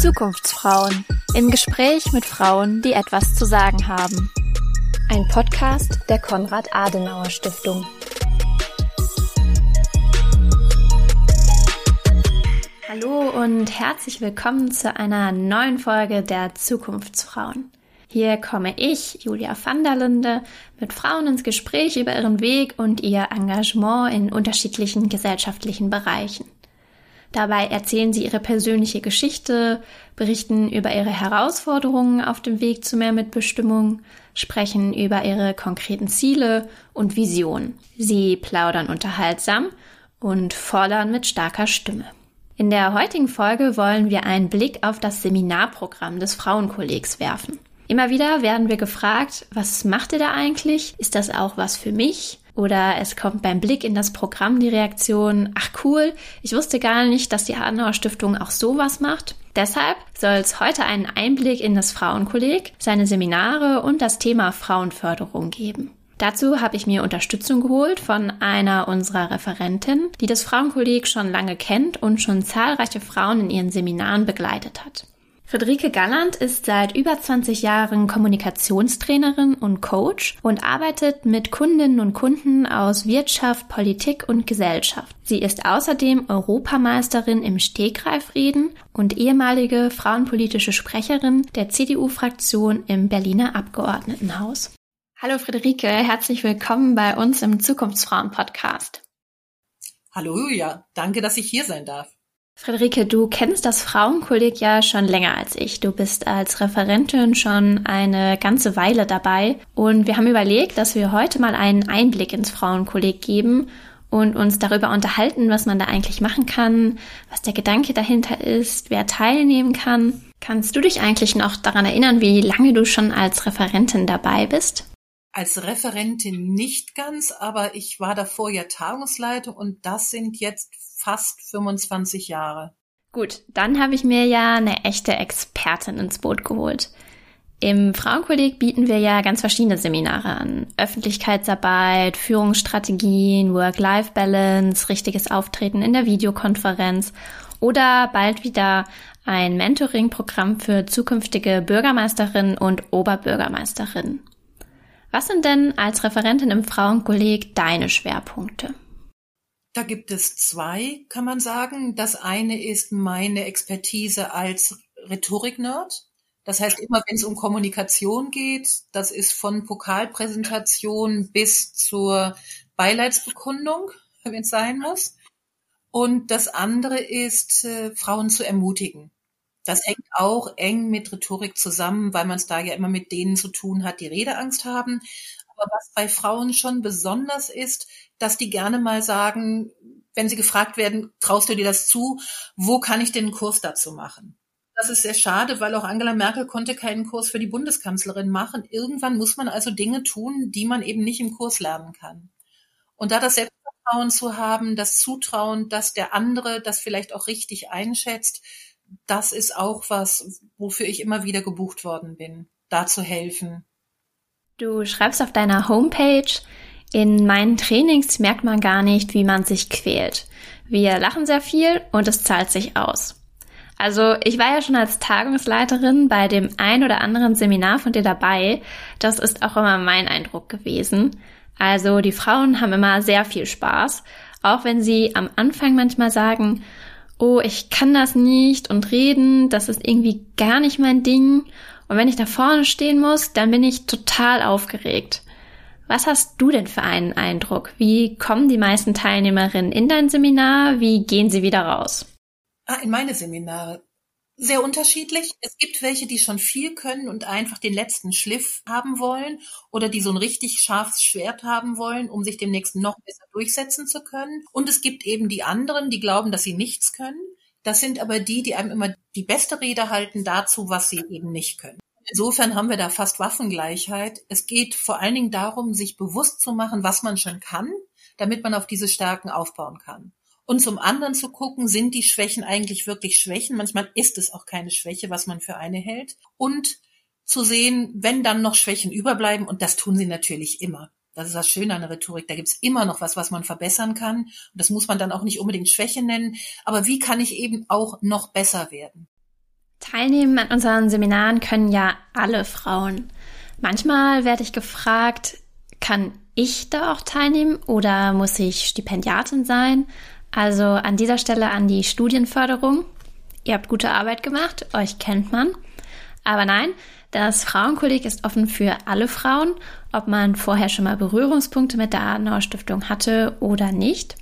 Zukunftsfrauen im Gespräch mit Frauen, die etwas zu sagen haben. Ein Podcast der Konrad Adenauer Stiftung. Hallo und herzlich willkommen zu einer neuen Folge der Zukunftsfrauen. Hier komme ich, Julia van der Linde, mit Frauen ins Gespräch über ihren Weg und ihr Engagement in unterschiedlichen gesellschaftlichen Bereichen. Dabei erzählen sie ihre persönliche Geschichte, berichten über ihre Herausforderungen auf dem Weg zu mehr Mitbestimmung, sprechen über ihre konkreten Ziele und Visionen. Sie plaudern unterhaltsam und fordern mit starker Stimme. In der heutigen Folge wollen wir einen Blick auf das Seminarprogramm des Frauenkollegs werfen. Immer wieder werden wir gefragt, was macht ihr da eigentlich? Ist das auch was für mich? Oder es kommt beim Blick in das Programm die Reaktion, ach cool, ich wusste gar nicht, dass die Adenauer Stiftung auch sowas macht. Deshalb soll es heute einen Einblick in das Frauenkolleg, seine Seminare und das Thema Frauenförderung geben. Dazu habe ich mir Unterstützung geholt von einer unserer Referentinnen, die das Frauenkolleg schon lange kennt und schon zahlreiche Frauen in ihren Seminaren begleitet hat. Friederike Galland ist seit über 20 Jahren Kommunikationstrainerin und Coach und arbeitet mit Kundinnen und Kunden aus Wirtschaft, Politik und Gesellschaft. Sie ist außerdem Europameisterin im Stegreifreden und ehemalige frauenpolitische Sprecherin der CDU-Fraktion im Berliner Abgeordnetenhaus. Hallo Friederike, herzlich willkommen bei uns im Zukunftsfrauen-Podcast. Hallo Julia, danke, dass ich hier sein darf. Friederike, du kennst das Frauenkolleg ja schon länger als ich. Du bist als Referentin schon eine ganze Weile dabei und wir haben überlegt, dass wir heute mal einen Einblick ins Frauenkolleg geben und uns darüber unterhalten, was man da eigentlich machen kann, was der Gedanke dahinter ist, wer teilnehmen kann. Kannst du dich eigentlich noch daran erinnern, wie lange du schon als Referentin dabei bist? Als Referentin nicht ganz, aber ich war davor ja Tagungsleitung und das sind jetzt fast 25 Jahre. Gut, dann habe ich mir ja eine echte Expertin ins Boot geholt. Im Frauenkolleg bieten wir ja ganz verschiedene Seminare an. Öffentlichkeitsarbeit, Führungsstrategien, Work-Life-Balance, richtiges Auftreten in der Videokonferenz oder bald wieder ein Mentoring-Programm für zukünftige Bürgermeisterinnen und Oberbürgermeisterinnen. Was sind denn als Referentin im Frauenkolleg deine Schwerpunkte? Da gibt es zwei, kann man sagen. Das eine ist meine Expertise als Rhetorik-Nerd. Das heißt, immer wenn es um Kommunikation geht, das ist von Pokalpräsentation bis zur Beileidsbekundung, wenn es sein muss. Und das andere ist, äh, Frauen zu ermutigen. Das hängt auch eng mit Rhetorik zusammen, weil man es da ja immer mit denen zu tun hat, die Redeangst haben. Aber was bei Frauen schon besonders ist, dass die gerne mal sagen, wenn sie gefragt werden, traust du dir das zu, wo kann ich denn einen Kurs dazu machen? Das ist sehr schade, weil auch Angela Merkel konnte keinen Kurs für die Bundeskanzlerin machen. Irgendwann muss man also Dinge tun, die man eben nicht im Kurs lernen kann. Und da das Selbstvertrauen zu haben, das Zutrauen, dass der andere das vielleicht auch richtig einschätzt, das ist auch was, wofür ich immer wieder gebucht worden bin, da zu helfen. Du schreibst auf deiner Homepage, in meinen Trainings merkt man gar nicht, wie man sich quält. Wir lachen sehr viel und es zahlt sich aus. Also ich war ja schon als Tagungsleiterin bei dem ein oder anderen Seminar von dir dabei. Das ist auch immer mein Eindruck gewesen. Also die Frauen haben immer sehr viel Spaß, auch wenn sie am Anfang manchmal sagen, oh, ich kann das nicht und reden, das ist irgendwie gar nicht mein Ding. Und wenn ich da vorne stehen muss, dann bin ich total aufgeregt. Was hast du denn für einen Eindruck? Wie kommen die meisten Teilnehmerinnen in dein Seminar? Wie gehen sie wieder raus? Ah, in meine Seminare. Sehr unterschiedlich. Es gibt welche, die schon viel können und einfach den letzten Schliff haben wollen oder die so ein richtig scharfes Schwert haben wollen, um sich demnächst noch besser durchsetzen zu können. Und es gibt eben die anderen, die glauben, dass sie nichts können. Das sind aber die, die einem immer die beste Rede halten dazu, was sie eben nicht können. Insofern haben wir da fast Waffengleichheit. Es geht vor allen Dingen darum, sich bewusst zu machen, was man schon kann, damit man auf diese Stärken aufbauen kann. Und zum anderen zu gucken, sind die Schwächen eigentlich wirklich Schwächen? Manchmal ist es auch keine Schwäche, was man für eine hält. Und zu sehen, wenn dann noch Schwächen überbleiben, und das tun sie natürlich immer. Das ist das Schöne an der Rhetorik. Da gibt's immer noch was, was man verbessern kann. Und das muss man dann auch nicht unbedingt Schwäche nennen. Aber wie kann ich eben auch noch besser werden? Teilnehmen an unseren Seminaren können ja alle Frauen. Manchmal werde ich gefragt, kann ich da auch teilnehmen oder muss ich Stipendiatin sein? Also an dieser Stelle an die Studienförderung. Ihr habt gute Arbeit gemacht, euch kennt man. Aber nein, das Frauenkolleg ist offen für alle Frauen, ob man vorher schon mal Berührungspunkte mit der Adenauer Stiftung hatte oder nicht.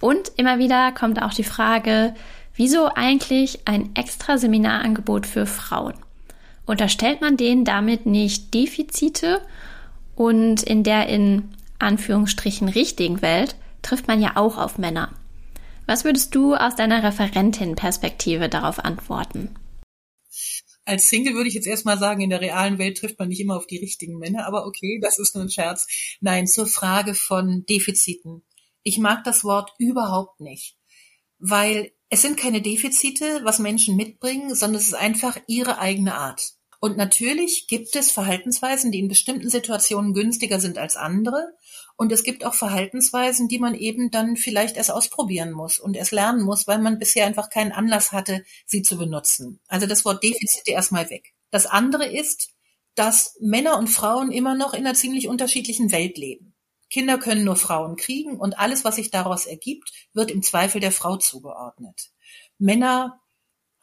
Und immer wieder kommt auch die Frage, wieso eigentlich ein extra Seminarangebot für Frauen? Unterstellt man denen damit nicht Defizite? Und in der in Anführungsstrichen richtigen Welt trifft man ja auch auf Männer. Was würdest du aus deiner Referentin-Perspektive darauf antworten? Als Single würde ich jetzt erstmal sagen, in der realen Welt trifft man nicht immer auf die richtigen Männer, aber okay, das ist nur ein Scherz. Nein, zur Frage von Defiziten. Ich mag das Wort überhaupt nicht, weil es sind keine Defizite, was Menschen mitbringen, sondern es ist einfach ihre eigene Art. Und natürlich gibt es Verhaltensweisen, die in bestimmten Situationen günstiger sind als andere. Und es gibt auch Verhaltensweisen, die man eben dann vielleicht erst ausprobieren muss und erst lernen muss, weil man bisher einfach keinen Anlass hatte, sie zu benutzen. Also das Wort Defizite erstmal weg. Das andere ist, dass Männer und Frauen immer noch in einer ziemlich unterschiedlichen Welt leben. Kinder können nur Frauen kriegen und alles, was sich daraus ergibt, wird im Zweifel der Frau zugeordnet. Männer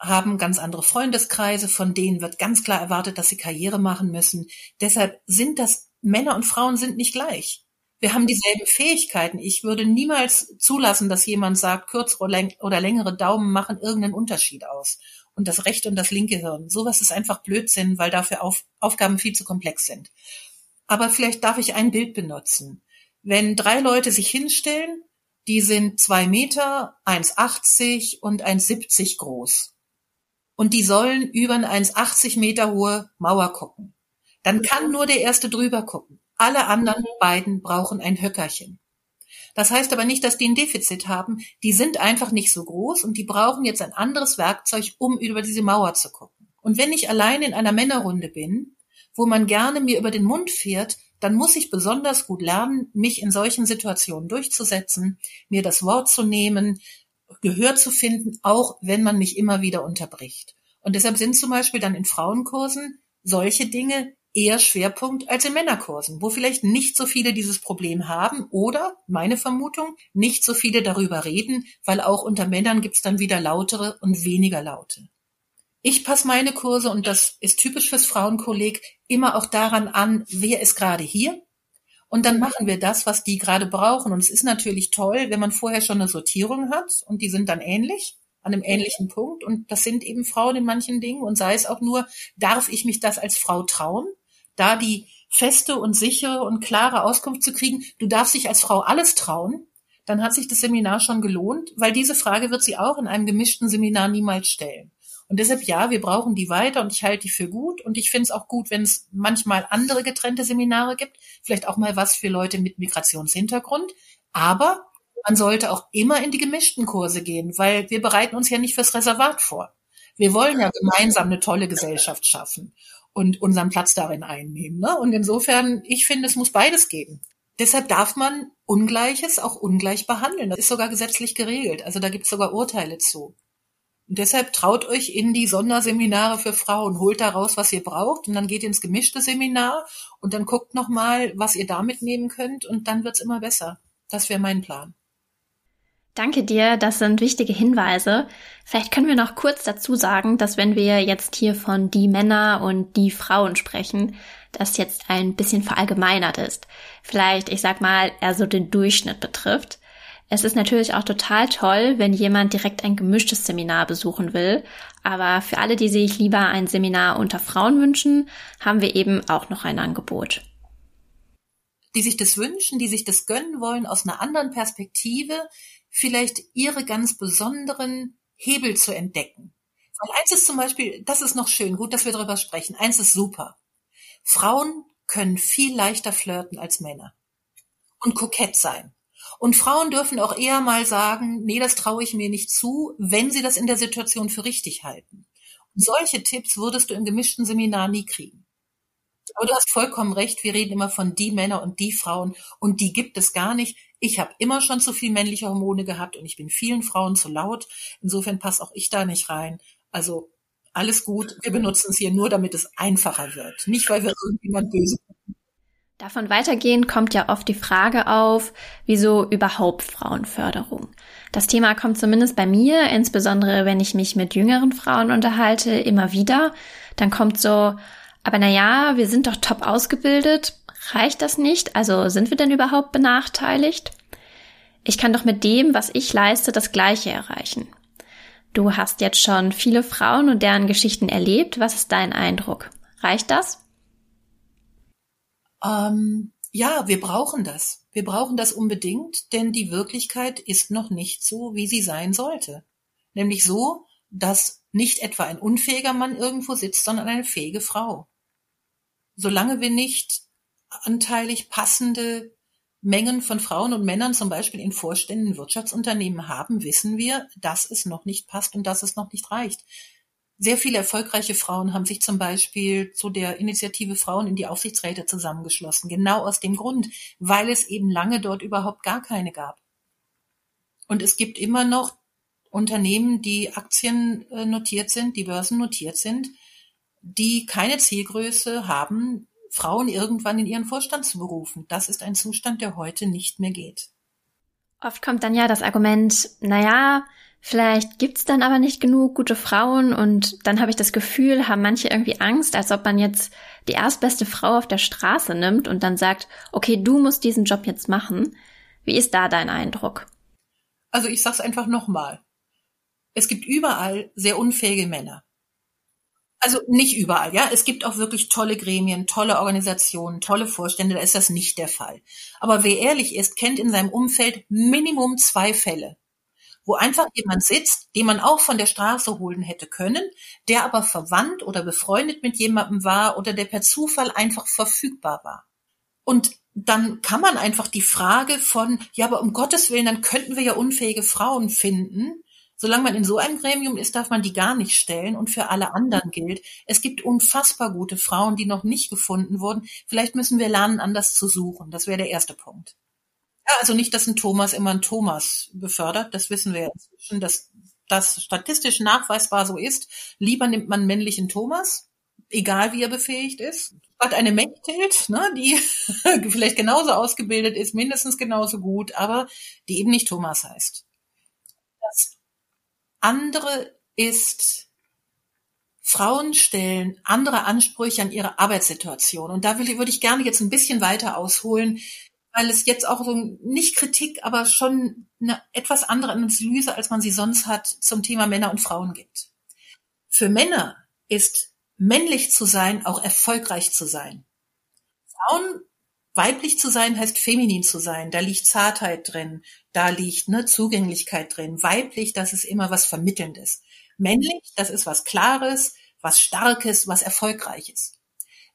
haben ganz andere Freundeskreise, von denen wird ganz klar erwartet, dass sie Karriere machen müssen. Deshalb sind das Männer und Frauen sind nicht gleich. Wir haben dieselben Fähigkeiten. Ich würde niemals zulassen, dass jemand sagt, kürzere oder längere Daumen machen irgendeinen Unterschied aus. Und das rechte und das linke Hirn. Sowas ist einfach Blödsinn, weil dafür Auf Aufgaben viel zu komplex sind. Aber vielleicht darf ich ein Bild benutzen. Wenn drei Leute sich hinstellen, die sind zwei Meter, 1,80 und 1,70 groß und die sollen über eine 1,80 Meter hohe Mauer gucken. Dann kann nur der Erste drüber gucken. Alle anderen beiden brauchen ein Höckerchen. Das heißt aber nicht, dass die ein Defizit haben. Die sind einfach nicht so groß und die brauchen jetzt ein anderes Werkzeug, um über diese Mauer zu gucken. Und wenn ich allein in einer Männerrunde bin, wo man gerne mir über den Mund fährt, dann muss ich besonders gut lernen, mich in solchen Situationen durchzusetzen, mir das Wort zu nehmen, Gehör zu finden, auch wenn man mich immer wieder unterbricht. Und deshalb sind zum Beispiel dann in Frauenkursen solche Dinge eher Schwerpunkt als in Männerkursen, wo vielleicht nicht so viele dieses Problem haben oder, meine Vermutung, nicht so viele darüber reden, weil auch unter Männern gibt's dann wieder lautere und weniger laute. Ich passe meine Kurse, und das ist typisch fürs Frauenkolleg, immer auch daran an, wer ist gerade hier und dann machen wir das, was die gerade brauchen. Und es ist natürlich toll, wenn man vorher schon eine Sortierung hat und die sind dann ähnlich, an einem ähnlichen Punkt. Und das sind eben Frauen in manchen Dingen. Und sei es auch nur, darf ich mich das als Frau trauen? Da die feste und sichere und klare Auskunft zu kriegen, du darfst dich als Frau alles trauen, dann hat sich das Seminar schon gelohnt, weil diese Frage wird sie auch in einem gemischten Seminar niemals stellen. Und deshalb ja, wir brauchen die weiter und ich halte die für gut. Und ich finde es auch gut, wenn es manchmal andere getrennte Seminare gibt. Vielleicht auch mal was für Leute mit Migrationshintergrund. Aber man sollte auch immer in die gemischten Kurse gehen, weil wir bereiten uns ja nicht fürs Reservat vor. Wir wollen ja gemeinsam eine tolle Gesellschaft schaffen und unseren Platz darin einnehmen. Ne? Und insofern, ich finde, es muss beides geben. Deshalb darf man Ungleiches auch ungleich behandeln. Das ist sogar gesetzlich geregelt. Also da gibt es sogar Urteile zu. Und deshalb traut euch in die Sonderseminare für Frauen, holt da raus, was ihr braucht und dann geht ins gemischte Seminar und dann guckt nochmal, was ihr da mitnehmen könnt und dann wird's immer besser. Das wäre mein Plan. Danke dir, das sind wichtige Hinweise. Vielleicht können wir noch kurz dazu sagen, dass wenn wir jetzt hier von die Männer und die Frauen sprechen, das jetzt ein bisschen verallgemeinert ist. Vielleicht, ich sag mal, eher so den Durchschnitt betrifft. Es ist natürlich auch total toll, wenn jemand direkt ein gemischtes Seminar besuchen will. Aber für alle, die sich lieber ein Seminar unter Frauen wünschen, haben wir eben auch noch ein Angebot. Die sich das wünschen, die sich das gönnen wollen, aus einer anderen Perspektive, vielleicht ihre ganz besonderen Hebel zu entdecken. Weil eins ist zum Beispiel, das ist noch schön, gut, dass wir darüber sprechen. Eins ist super. Frauen können viel leichter flirten als Männer und kokett sein. Und Frauen dürfen auch eher mal sagen, nee, das traue ich mir nicht zu, wenn sie das in der Situation für richtig halten. Und solche Tipps würdest du im gemischten Seminar nie kriegen. Aber du hast vollkommen recht, wir reden immer von die Männer und die Frauen und die gibt es gar nicht. Ich habe immer schon zu viel männliche Hormone gehabt und ich bin vielen Frauen zu laut. Insofern passt auch ich da nicht rein. Also alles gut, wir benutzen es hier nur, damit es einfacher wird. Nicht, weil wir irgendjemand böse Davon weitergehend kommt ja oft die Frage auf, wieso überhaupt Frauenförderung? Das Thema kommt zumindest bei mir, insbesondere wenn ich mich mit jüngeren Frauen unterhalte, immer wieder. Dann kommt so, aber na ja, wir sind doch top ausgebildet. Reicht das nicht? Also sind wir denn überhaupt benachteiligt? Ich kann doch mit dem, was ich leiste, das Gleiche erreichen. Du hast jetzt schon viele Frauen und deren Geschichten erlebt. Was ist dein Eindruck? Reicht das? Ähm, ja, wir brauchen das. Wir brauchen das unbedingt, denn die Wirklichkeit ist noch nicht so, wie sie sein sollte. Nämlich so, dass nicht etwa ein unfähiger Mann irgendwo sitzt, sondern eine fähige Frau solange wir nicht anteilig passende Mengen von Frauen und Männern zum Beispiel in Vorständen Wirtschaftsunternehmen haben, wissen wir, dass es noch nicht passt und dass es noch nicht reicht. Sehr viele erfolgreiche Frauen haben sich zum Beispiel zu der Initiative Frauen in die Aufsichtsräte zusammengeschlossen. Genau aus dem Grund, weil es eben lange dort überhaupt gar keine gab. Und es gibt immer noch Unternehmen, die Aktien äh, notiert sind, die Börsen notiert sind, die keine Zielgröße haben, Frauen irgendwann in ihren Vorstand zu berufen. Das ist ein Zustand, der heute nicht mehr geht. Oft kommt dann ja das Argument, naja, vielleicht gibt's dann aber nicht genug gute Frauen und dann habe ich das Gefühl, haben manche irgendwie Angst, als ob man jetzt die erstbeste Frau auf der Straße nimmt und dann sagt, okay, du musst diesen Job jetzt machen. Wie ist da dein Eindruck? Also ich sag's einfach nochmal. Es gibt überall sehr unfähige Männer. Also nicht überall, ja. Es gibt auch wirklich tolle Gremien, tolle Organisationen, tolle Vorstände, da ist das nicht der Fall. Aber wer ehrlich ist, kennt in seinem Umfeld Minimum zwei Fälle, wo einfach jemand sitzt, den man auch von der Straße holen hätte können, der aber verwandt oder befreundet mit jemandem war oder der per Zufall einfach verfügbar war. Und dann kann man einfach die Frage von, ja, aber um Gottes Willen, dann könnten wir ja unfähige Frauen finden, Solange man in so einem Gremium ist, darf man die gar nicht stellen und für alle anderen gilt. Es gibt unfassbar gute Frauen, die noch nicht gefunden wurden. Vielleicht müssen wir lernen, anders zu suchen. Das wäre der erste Punkt. Ja, also nicht, dass ein Thomas immer ein Thomas befördert. Das wissen wir ja inzwischen, dass das statistisch nachweisbar so ist. Lieber nimmt man männlichen Thomas, egal wie er befähigt ist. Hat eine Mechthild, ne, die vielleicht genauso ausgebildet ist, mindestens genauso gut, aber die eben nicht Thomas heißt. Das andere ist, Frauen stellen andere Ansprüche an ihre Arbeitssituation. Und da würde ich gerne jetzt ein bisschen weiter ausholen, weil es jetzt auch so nicht Kritik, aber schon eine etwas andere Analyse, als man sie sonst hat, zum Thema Männer und Frauen gibt. Für Männer ist männlich zu sein auch erfolgreich zu sein. Frauen Weiblich zu sein heißt feminin zu sein. Da liegt Zartheit drin, da liegt ne, Zugänglichkeit drin. Weiblich, das ist immer was Vermittelndes. Männlich, das ist was Klares, was Starkes, was Erfolgreiches.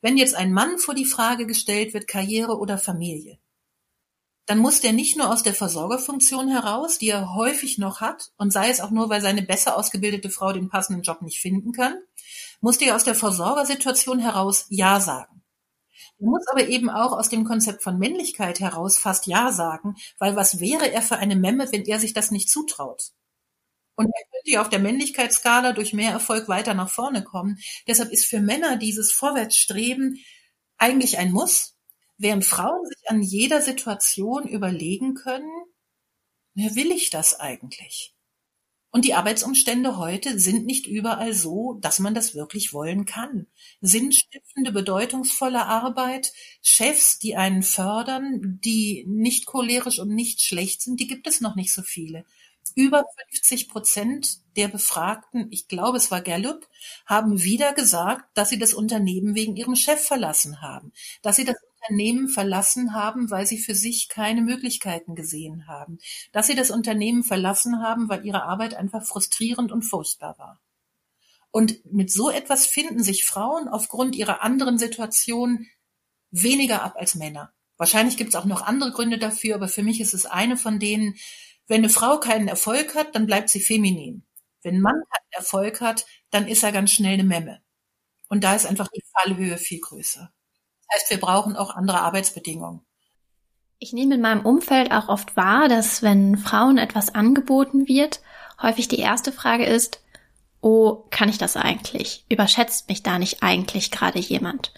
Wenn jetzt ein Mann vor die Frage gestellt wird, Karriere oder Familie, dann muss der nicht nur aus der Versorgerfunktion heraus, die er häufig noch hat, und sei es auch nur, weil seine besser ausgebildete Frau den passenden Job nicht finden kann, muss der aus der Versorgersituation heraus Ja sagen. Man muss aber eben auch aus dem Konzept von Männlichkeit heraus fast Ja sagen, weil was wäre er für eine Memme, wenn er sich das nicht zutraut? Und er könnte ja auf der Männlichkeitsskala durch mehr Erfolg weiter nach vorne kommen. Deshalb ist für Männer dieses Vorwärtsstreben eigentlich ein Muss, während Frauen sich an jeder Situation überlegen können, wer will ich das eigentlich? Und die Arbeitsumstände heute sind nicht überall so, dass man das wirklich wollen kann. Sinnstiftende, bedeutungsvolle Arbeit, Chefs, die einen fördern, die nicht cholerisch und nicht schlecht sind, die gibt es noch nicht so viele. Über 50 Prozent der Befragten, ich glaube es war Gallup, haben wieder gesagt, dass sie das Unternehmen wegen ihrem Chef verlassen haben, dass sie das Unternehmen verlassen haben, weil sie für sich keine Möglichkeiten gesehen haben, dass sie das Unternehmen verlassen haben, weil ihre Arbeit einfach frustrierend und furchtbar war. Und mit so etwas finden sich Frauen aufgrund ihrer anderen Situation weniger ab als Männer. Wahrscheinlich gibt es auch noch andere Gründe dafür, aber für mich ist es eine von denen, wenn eine Frau keinen Erfolg hat, dann bleibt sie feminin. Wenn ein Mann keinen Erfolg hat, dann ist er ganz schnell eine Memme. Und da ist einfach die Fallhöhe viel größer. heißt, wir brauchen auch andere Arbeitsbedingungen. Ich nehme in meinem Umfeld auch oft wahr, dass wenn Frauen etwas angeboten wird, häufig die erste Frage ist, oh, kann ich das eigentlich? Überschätzt mich da nicht eigentlich gerade jemand?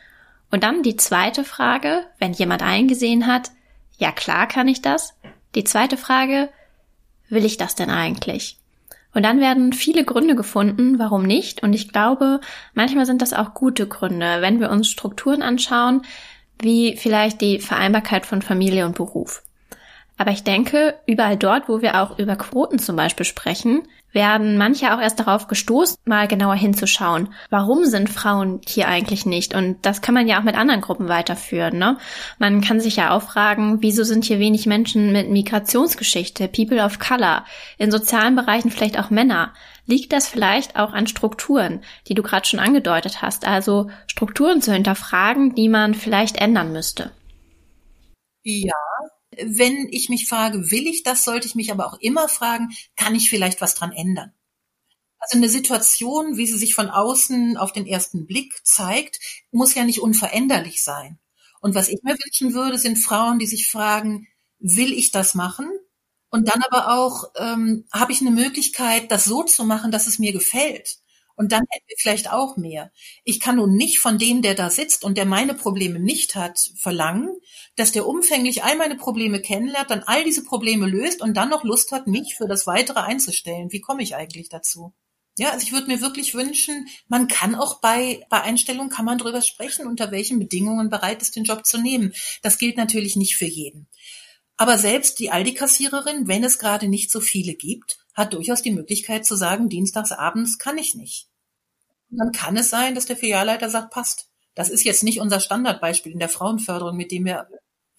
Und dann die zweite Frage, wenn jemand eingesehen hat, ja klar kann ich das. Die zweite Frage, will ich das denn eigentlich? Und dann werden viele Gründe gefunden, warum nicht. Und ich glaube, manchmal sind das auch gute Gründe, wenn wir uns Strukturen anschauen, wie vielleicht die Vereinbarkeit von Familie und Beruf. Aber ich denke, überall dort, wo wir auch über Quoten zum Beispiel sprechen, werden manche auch erst darauf gestoßen, mal genauer hinzuschauen. Warum sind Frauen hier eigentlich nicht? Und das kann man ja auch mit anderen Gruppen weiterführen. Ne? Man kann sich ja auch fragen, wieso sind hier wenig Menschen mit Migrationsgeschichte, People of Color, in sozialen Bereichen vielleicht auch Männer? Liegt das vielleicht auch an Strukturen, die du gerade schon angedeutet hast? Also Strukturen zu hinterfragen, die man vielleicht ändern müsste. Ja, wenn ich mich frage, will ich das, sollte ich mich aber auch immer fragen, kann ich vielleicht was dran ändern? Also eine Situation, wie sie sich von außen auf den ersten Blick zeigt, muss ja nicht unveränderlich sein. Und was ich mir wünschen würde, sind Frauen, die sich fragen, will ich das machen? Und dann aber auch, ähm, habe ich eine Möglichkeit, das so zu machen, dass es mir gefällt? Und dann hätten wir vielleicht auch mehr. Ich kann nun nicht von dem, der da sitzt und der meine Probleme nicht hat, verlangen, dass der umfänglich all meine Probleme kennenlernt, dann all diese Probleme löst und dann noch Lust hat, mich für das Weitere einzustellen. Wie komme ich eigentlich dazu? Ja, also ich würde mir wirklich wünschen, man kann auch bei, bei Einstellung kann man drüber sprechen, unter welchen Bedingungen bereit ist, den Job zu nehmen. Das gilt natürlich nicht für jeden. Aber selbst die Aldi-Kassiererin, wenn es gerade nicht so viele gibt, hat durchaus die Möglichkeit zu sagen, dienstags abends kann ich nicht. Dann kann es sein, dass der Filialleiter sagt, passt. Das ist jetzt nicht unser Standardbeispiel in der Frauenförderung, mit dem wir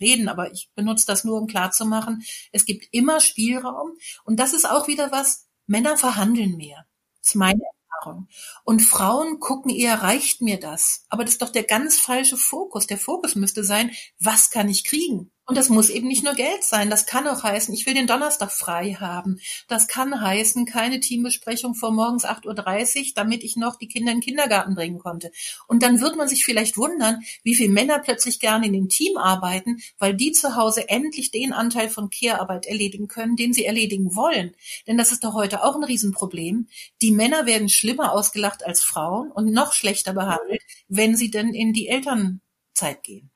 reden, aber ich benutze das nur, um klarzumachen, es gibt immer Spielraum. Und das ist auch wieder was, Männer verhandeln mehr. Das ist meine Erfahrung. Und Frauen gucken eher, reicht mir das? Aber das ist doch der ganz falsche Fokus. Der Fokus müsste sein, was kann ich kriegen? Und das muss eben nicht nur Geld sein. Das kann auch heißen, ich will den Donnerstag frei haben. Das kann heißen, keine Teambesprechung vor morgens 8.30 Uhr, damit ich noch die Kinder in den Kindergarten bringen konnte. Und dann wird man sich vielleicht wundern, wie viele Männer plötzlich gerne in dem Team arbeiten, weil die zu Hause endlich den Anteil von Care-Arbeit erledigen können, den sie erledigen wollen. Denn das ist doch heute auch ein Riesenproblem. Die Männer werden schlimmer ausgelacht als Frauen und noch schlechter behandelt, wenn sie denn in die Elternzeit gehen.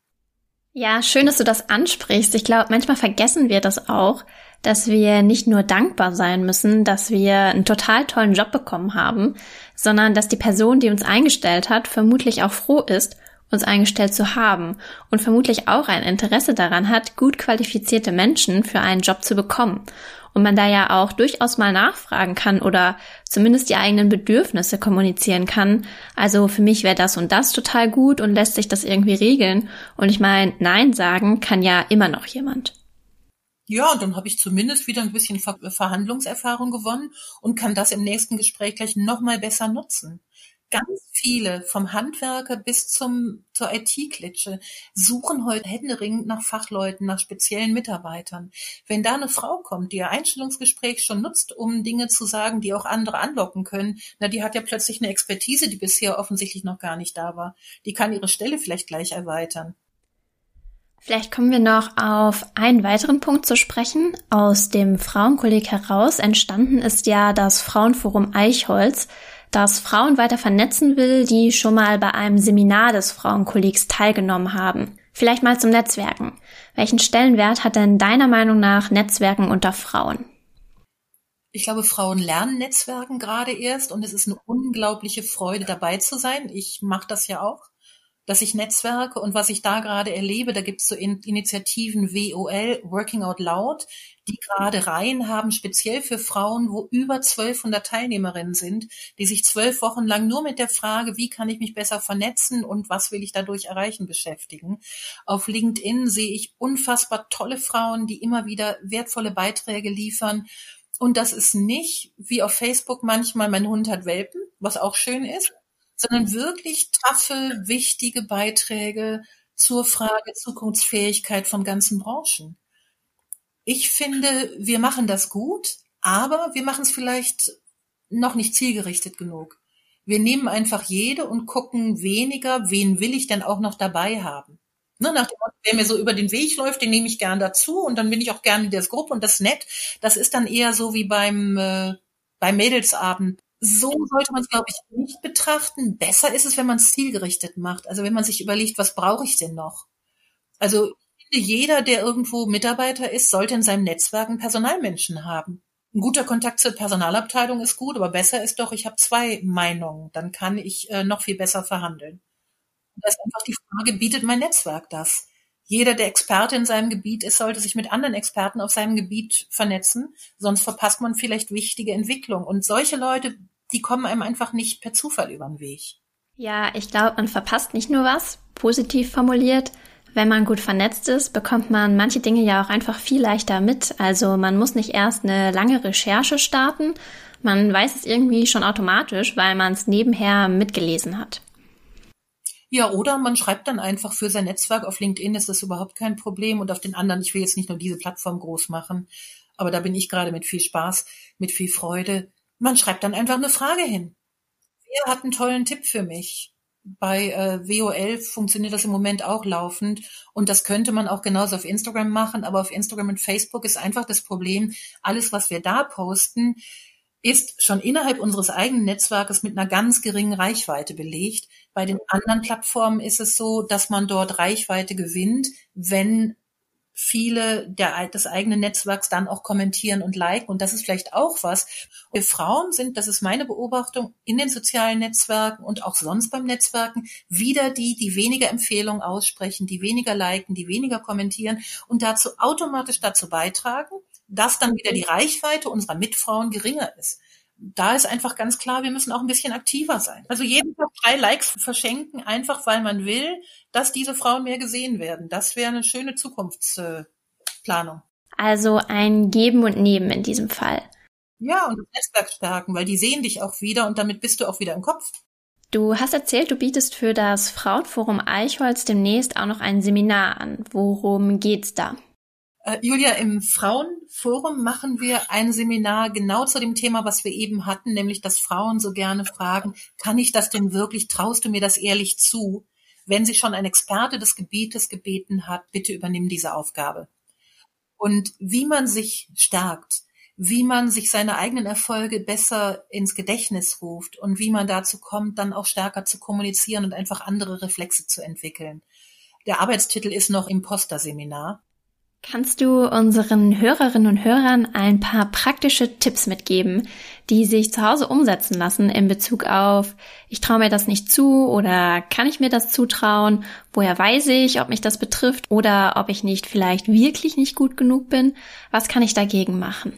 Ja, schön, dass du das ansprichst. Ich glaube, manchmal vergessen wir das auch, dass wir nicht nur dankbar sein müssen, dass wir einen total tollen Job bekommen haben, sondern dass die Person, die uns eingestellt hat, vermutlich auch froh ist, uns eingestellt zu haben und vermutlich auch ein Interesse daran hat, gut qualifizierte Menschen für einen Job zu bekommen und man da ja auch durchaus mal nachfragen kann oder zumindest die eigenen Bedürfnisse kommunizieren kann. Also für mich wäre das und das total gut und lässt sich das irgendwie regeln. Und ich meine, Nein sagen kann ja immer noch jemand. Ja, und dann habe ich zumindest wieder ein bisschen Ver Verhandlungserfahrung gewonnen und kann das im nächsten Gespräch gleich nochmal besser nutzen. Ganz viele, vom Handwerker bis zum, zur IT-Klitsche, suchen heute händeringend nach Fachleuten, nach speziellen Mitarbeitern. Wenn da eine Frau kommt, die ihr Einstellungsgespräch schon nutzt, um Dinge zu sagen, die auch andere anlocken können, na, die hat ja plötzlich eine Expertise, die bisher offensichtlich noch gar nicht da war. Die kann ihre Stelle vielleicht gleich erweitern. Vielleicht kommen wir noch auf einen weiteren Punkt zu sprechen. Aus dem Frauenkolleg heraus entstanden ist ja das Frauenforum Eichholz, das Frauen weiter vernetzen will, die schon mal bei einem Seminar des Frauenkollegs teilgenommen haben. Vielleicht mal zum Netzwerken. Welchen Stellenwert hat denn deiner Meinung nach Netzwerken unter Frauen? Ich glaube, Frauen lernen Netzwerken gerade erst und es ist eine unglaubliche Freude dabei zu sein. Ich mache das ja auch dass ich Netzwerke und was ich da gerade erlebe, da gibt es so Initiativen WOL, Working Out Loud, die gerade Reihen haben, speziell für Frauen, wo über 1200 Teilnehmerinnen sind, die sich zwölf Wochen lang nur mit der Frage, wie kann ich mich besser vernetzen und was will ich dadurch erreichen, beschäftigen. Auf LinkedIn sehe ich unfassbar tolle Frauen, die immer wieder wertvolle Beiträge liefern. Und das ist nicht wie auf Facebook manchmal, mein Hund hat Welpen, was auch schön ist, sondern wirklich taffe, wichtige Beiträge zur Frage Zukunftsfähigkeit von ganzen Branchen. Ich finde, wir machen das gut, aber wir machen es vielleicht noch nicht zielgerichtet genug. Wir nehmen einfach jede und gucken weniger, wen will ich denn auch noch dabei haben. Ne, nach dem Motto, wer mir so über den Weg läuft, den nehme ich gern dazu und dann bin ich auch gerne in der Gruppe und das ist nett. Das ist dann eher so wie beim, äh, beim Mädelsabend. So sollte man es, glaube ich, nicht betrachten. Besser ist es, wenn man es zielgerichtet macht. Also wenn man sich überlegt, was brauche ich denn noch? Also jeder, der irgendwo Mitarbeiter ist, sollte in seinem Netzwerk einen Personalmenschen haben. Ein guter Kontakt zur Personalabteilung ist gut, aber besser ist doch, ich habe zwei Meinungen. Dann kann ich äh, noch viel besser verhandeln. Da ist einfach die Frage, bietet mein Netzwerk das? Jeder, der Experte in seinem Gebiet ist, sollte sich mit anderen Experten auf seinem Gebiet vernetzen, sonst verpasst man vielleicht wichtige Entwicklungen. Und solche Leute, die kommen einem einfach nicht per Zufall über den Weg. Ja, ich glaube, man verpasst nicht nur was, positiv formuliert. Wenn man gut vernetzt ist, bekommt man manche Dinge ja auch einfach viel leichter mit. Also man muss nicht erst eine lange Recherche starten. Man weiß es irgendwie schon automatisch, weil man es nebenher mitgelesen hat. Ja, oder man schreibt dann einfach für sein Netzwerk. Auf LinkedIn ist das überhaupt kein Problem und auf den anderen, ich will jetzt nicht nur diese Plattform groß machen, aber da bin ich gerade mit viel Spaß, mit viel Freude. Man schreibt dann einfach eine Frage hin. Wer hat einen tollen Tipp für mich? Bei äh, WOL funktioniert das im Moment auch laufend und das könnte man auch genauso auf Instagram machen, aber auf Instagram und Facebook ist einfach das Problem, alles, was wir da posten, ist schon innerhalb unseres eigenen Netzwerkes mit einer ganz geringen Reichweite belegt. Bei den anderen Plattformen ist es so, dass man dort Reichweite gewinnt, wenn viele der, des eigenen Netzwerks dann auch kommentieren und liken. Und das ist vielleicht auch was. Wir Frauen sind, das ist meine Beobachtung, in den sozialen Netzwerken und auch sonst beim Netzwerken wieder die, die weniger Empfehlungen aussprechen, die weniger liken, die weniger kommentieren und dazu automatisch dazu beitragen, dass dann wieder die Reichweite unserer Mitfrauen geringer ist. Da ist einfach ganz klar, wir müssen auch ein bisschen aktiver sein. Also jeden Tag drei Likes verschenken, einfach weil man will, dass diese Frauen mehr gesehen werden. Das wäre eine schöne Zukunftsplanung. Also ein Geben und Nehmen in diesem Fall. Ja, und das Netzwerk stärken, weil die sehen dich auch wieder und damit bist du auch wieder im Kopf. Du hast erzählt, du bietest für das Frauenforum Eichholz demnächst auch noch ein Seminar an. Worum geht's da? Äh, Julia, im Frauenforum machen wir ein Seminar genau zu dem Thema, was wir eben hatten, nämlich dass Frauen so gerne fragen, kann ich das denn wirklich, traust du mir das ehrlich zu? Wenn sie schon ein Experte des Gebietes gebeten hat, bitte übernimm diese Aufgabe. Und wie man sich stärkt, wie man sich seine eigenen Erfolge besser ins Gedächtnis ruft und wie man dazu kommt, dann auch stärker zu kommunizieren und einfach andere Reflexe zu entwickeln. Der Arbeitstitel ist noch Imposter-Seminar. Kannst du unseren Hörerinnen und Hörern ein paar praktische Tipps mitgeben, die sich zu Hause umsetzen lassen in Bezug auf, ich traue mir das nicht zu oder kann ich mir das zutrauen? Woher weiß ich, ob mich das betrifft oder ob ich nicht vielleicht wirklich nicht gut genug bin? Was kann ich dagegen machen?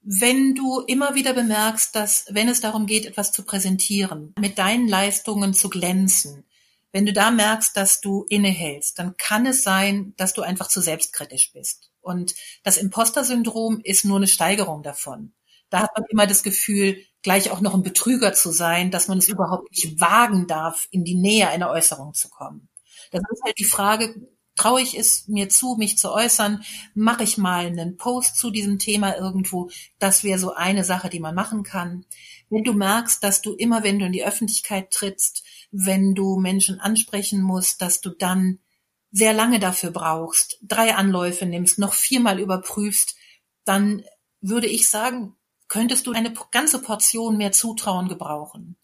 Wenn du immer wieder bemerkst, dass wenn es darum geht, etwas zu präsentieren, mit deinen Leistungen zu glänzen, wenn du da merkst, dass du innehältst, dann kann es sein, dass du einfach zu selbstkritisch bist. Und das Imposter-Syndrom ist nur eine Steigerung davon. Da hat man immer das Gefühl, gleich auch noch ein Betrüger zu sein, dass man es überhaupt nicht wagen darf, in die Nähe einer Äußerung zu kommen. Das ist halt die Frage, traue ich es mir zu, mich zu äußern? Mache ich mal einen Post zu diesem Thema irgendwo? Das wäre so eine Sache, die man machen kann. Wenn du merkst, dass du immer, wenn du in die Öffentlichkeit trittst, wenn du Menschen ansprechen musst, dass du dann sehr lange dafür brauchst, drei Anläufe nimmst, noch viermal überprüfst, dann würde ich sagen, könntest du eine ganze Portion mehr Zutrauen gebrauchen.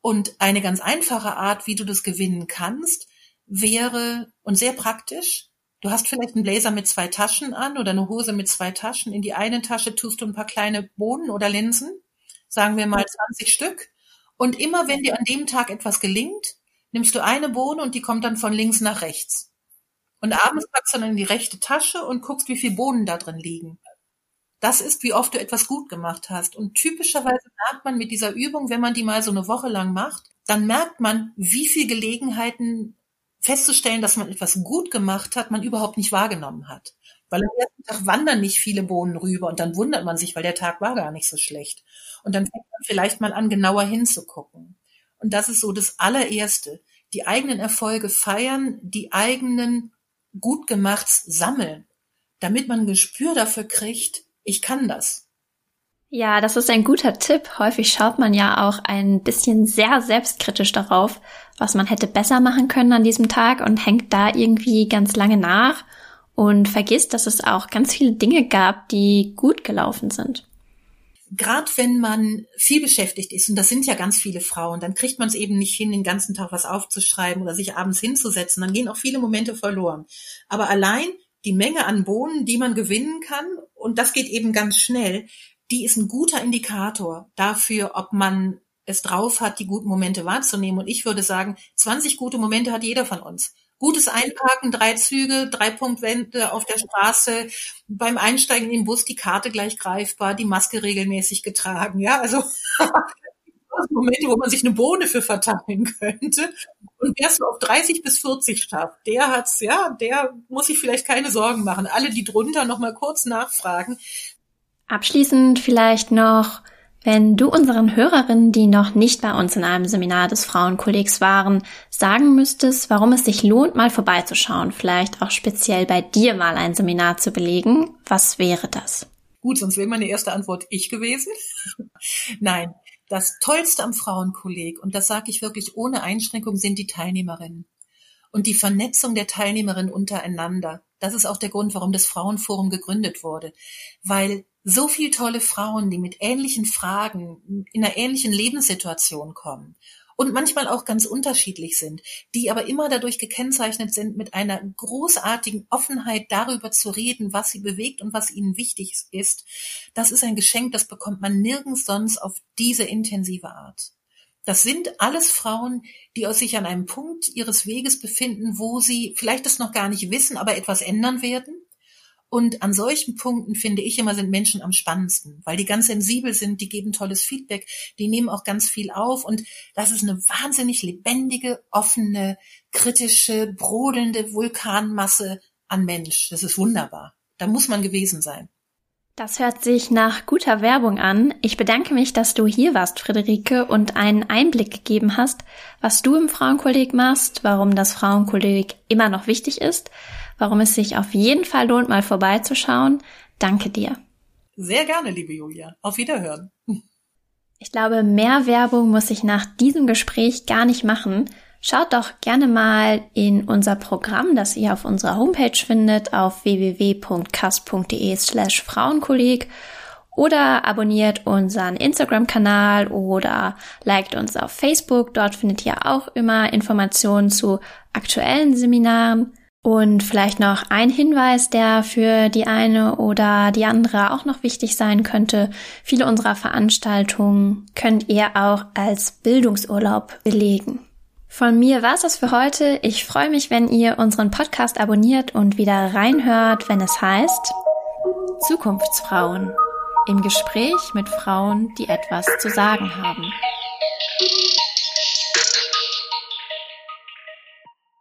Und eine ganz einfache Art, wie du das gewinnen kannst, wäre und sehr praktisch. Du hast vielleicht einen Blazer mit zwei Taschen an oder eine Hose mit zwei Taschen. In die eine Tasche tust du ein paar kleine Bohnen oder Linsen, sagen wir mal 20 Stück. Und immer wenn dir an dem Tag etwas gelingt, nimmst du eine Bohne und die kommt dann von links nach rechts. Und abends packst du dann in die rechte Tasche und guckst, wie viele Bohnen da drin liegen. Das ist, wie oft du etwas gut gemacht hast. Und typischerweise merkt man mit dieser Übung, wenn man die mal so eine Woche lang macht, dann merkt man, wie viele Gelegenheiten festzustellen, dass man etwas gut gemacht hat, man überhaupt nicht wahrgenommen hat. Weil am ersten Tag wandern nicht viele Bohnen rüber und dann wundert man sich, weil der Tag war gar nicht so schlecht. Und dann fängt man vielleicht mal an, genauer hinzugucken. Und das ist so das allererste. Die eigenen Erfolge feiern, die eigenen gut gemachts sammeln, damit man ein Gespür dafür kriegt, ich kann das. Ja, das ist ein guter Tipp. Häufig schaut man ja auch ein bisschen sehr selbstkritisch darauf, was man hätte besser machen können an diesem Tag und hängt da irgendwie ganz lange nach und vergisst, dass es auch ganz viele Dinge gab, die gut gelaufen sind. Gerade wenn man viel beschäftigt ist, und das sind ja ganz viele Frauen, dann kriegt man es eben nicht hin, den ganzen Tag was aufzuschreiben oder sich abends hinzusetzen. Dann gehen auch viele Momente verloren. Aber allein die Menge an Bohnen, die man gewinnen kann, und das geht eben ganz schnell, die ist ein guter Indikator dafür, ob man es drauf hat, die guten Momente wahrzunehmen. Und ich würde sagen, 20 gute Momente hat jeder von uns. Gutes Einparken, drei Züge, drei Punktwände auf der Straße, beim Einsteigen in den Bus die Karte gleich greifbar, die Maske regelmäßig getragen. Ja, also Momente, wo man sich eine Bohne für verteilen könnte. Und wer es auf 30 bis 40 schafft, der hat's, ja, der muss sich vielleicht keine Sorgen machen. Alle, die drunter noch mal kurz nachfragen. Abschließend vielleicht noch, wenn du unseren Hörerinnen, die noch nicht bei uns in einem Seminar des Frauenkollegs waren, sagen müsstest, warum es sich lohnt, mal vorbeizuschauen, vielleicht auch speziell bei dir mal ein Seminar zu belegen, was wäre das? Gut, sonst wäre meine erste Antwort ich gewesen. Nein, das Tollste am Frauenkolleg, und das sage ich wirklich ohne Einschränkung, sind die Teilnehmerinnen und die Vernetzung der Teilnehmerinnen untereinander. Das ist auch der Grund, warum das Frauenforum gegründet wurde, weil so viel tolle Frauen, die mit ähnlichen Fragen in einer ähnlichen Lebenssituation kommen und manchmal auch ganz unterschiedlich sind, die aber immer dadurch gekennzeichnet sind, mit einer großartigen Offenheit darüber zu reden, was sie bewegt und was ihnen wichtig ist. Das ist ein Geschenk, das bekommt man nirgends sonst auf diese intensive Art. Das sind alles Frauen, die sich an einem Punkt ihres Weges befinden, wo sie vielleicht das noch gar nicht wissen, aber etwas ändern werden und an solchen Punkten finde ich immer sind Menschen am spannendsten, weil die ganz sensibel sind, die geben tolles Feedback, die nehmen auch ganz viel auf und das ist eine wahnsinnig lebendige, offene, kritische, brodelnde Vulkanmasse an Mensch. Das ist wunderbar. Da muss man gewesen sein. Das hört sich nach guter Werbung an. Ich bedanke mich, dass du hier warst, Friederike, und einen Einblick gegeben hast, was du im Frauenkolleg machst, warum das Frauenkolleg immer noch wichtig ist warum es sich auf jeden Fall lohnt, mal vorbeizuschauen. Danke dir. Sehr gerne, liebe Julia. Auf Wiederhören. Ich glaube, mehr Werbung muss ich nach diesem Gespräch gar nicht machen. Schaut doch gerne mal in unser Programm, das ihr auf unserer Homepage findet, auf www.kass.de slash Frauenkolleg oder abonniert unseren Instagram-Kanal oder liked uns auf Facebook. Dort findet ihr auch immer Informationen zu aktuellen Seminaren. Und vielleicht noch ein Hinweis, der für die eine oder die andere auch noch wichtig sein könnte. Viele unserer Veranstaltungen könnt ihr auch als Bildungsurlaub belegen. Von mir war's das für heute. Ich freue mich, wenn ihr unseren Podcast abonniert und wieder reinhört, wenn es heißt Zukunftsfrauen im Gespräch mit Frauen, die etwas zu sagen haben.